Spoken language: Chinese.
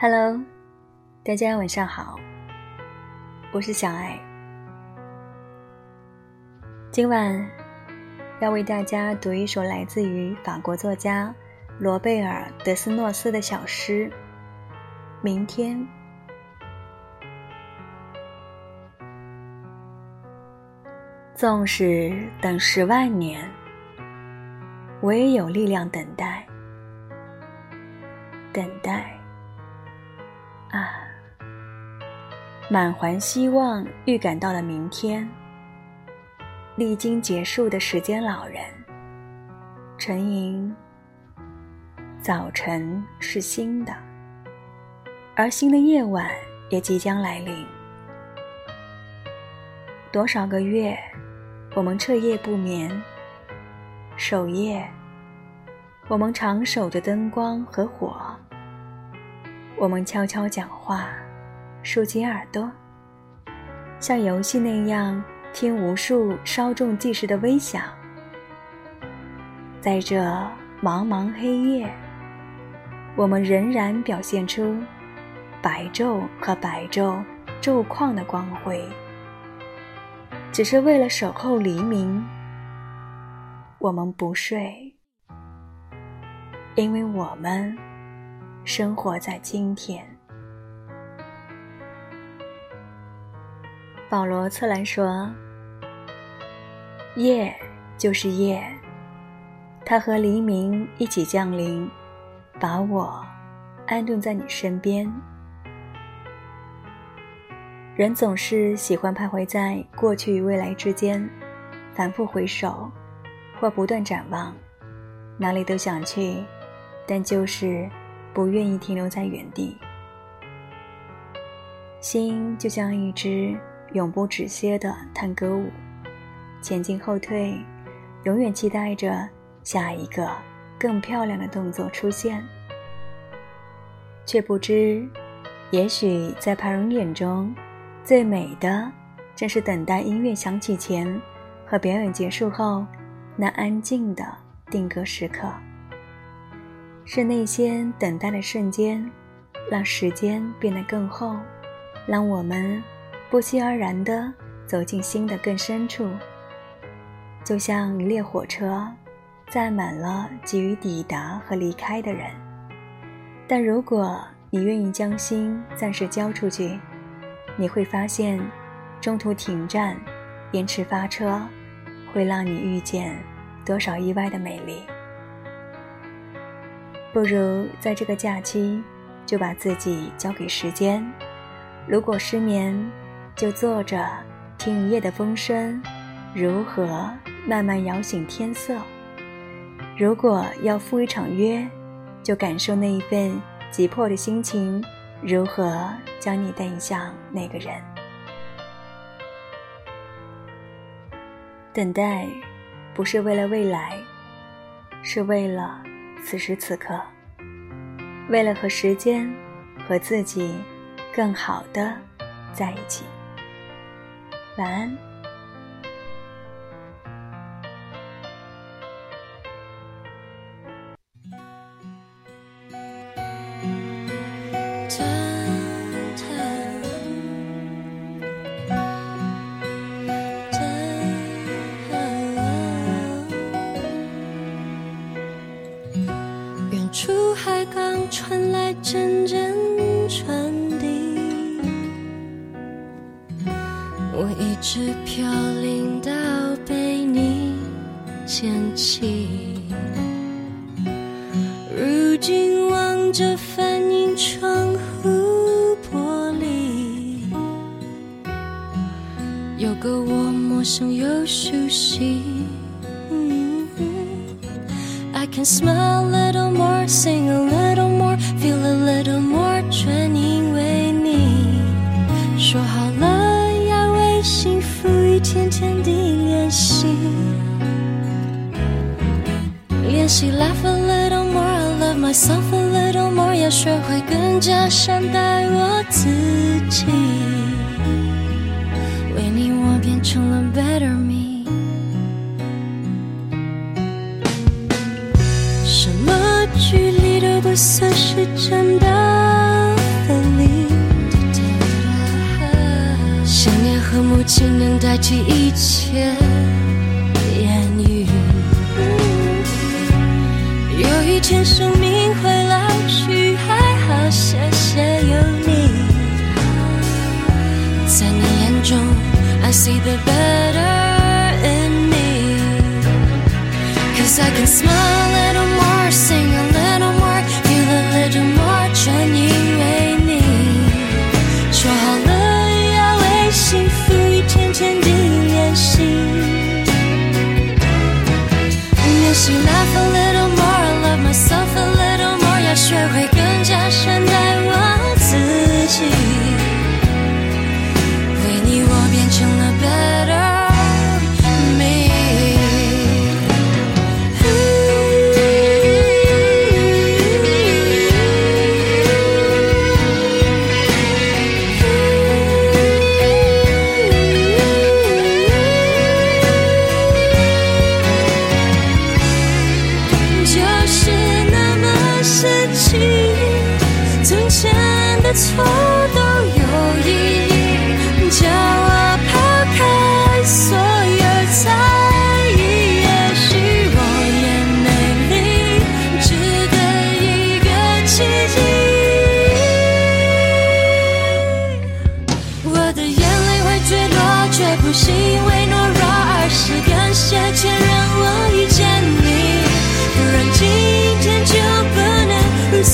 Hello，大家晚上好，我是小爱。今晚要为大家读一首来自于法国作家罗贝尔·德斯诺斯的小诗《明天》。纵使等十万年，我也有力量等待，等待。啊，满怀希望预感到了明天。历经结束的时间，老人沉吟。早晨是新的，而新的夜晚也即将来临。多少个月，我们彻夜不眠，守夜。我们常守着灯光和火。我们悄悄讲话，竖起耳朵，像游戏那样听无数稍纵即逝的微响。在这茫茫黑夜，我们仍然表现出白昼和白昼昼况的光辉，只是为了守候黎明。我们不睡，因为我们。生活在今天。保罗·策兰说：“夜就是夜，它和黎明一起降临，把我安顿在你身边。”人总是喜欢徘徊在过去与未来之间，反复回首，或不断展望，哪里都想去，但就是。不愿意停留在原地，心就像一支永不止歇的探戈舞，前进后退，永远期待着下一个更漂亮的动作出现，却不知，也许在旁人眼中，最美的正是等待音乐响起前和表演结束后那安静的定格时刻。是那些等待的瞬间，让时间变得更厚，让我们不期而然地走进心的更深处。就像一列火车，载满了急于抵达和离开的人，但如果你愿意将心暂时交出去，你会发现，中途停站、延迟发车，会让你遇见多少意外的美丽。不如在这个假期，就把自己交给时间。如果失眠，就坐着听一夜的风声，如何慢慢摇醒天色；如果要赴一场约，就感受那一份急迫的心情，如何将你带向那个人。等待，不是为了未来，是为了。此时此刻，为了和时间和自己更好的在一起，晚安。我一直飘零到被你捡起。如今望着反映窗户玻璃，有个我陌生又熟悉。I can smile a little more, sing a little. 要学会更加善待我自己。为你，我变成了 better me。什么距离都不算是真的和你。想念和默契能代替一切。有一天生命会老去，还好谢谢有你。在你眼中，I see the better in me. Cause I can smile at 错都有意义，叫我抛开所有猜疑，也许我也美丽，值得一个奇迹。我的眼泪会坠落，绝不是因为懦弱，而是感谢前让我遇见你，不然今天就不能如此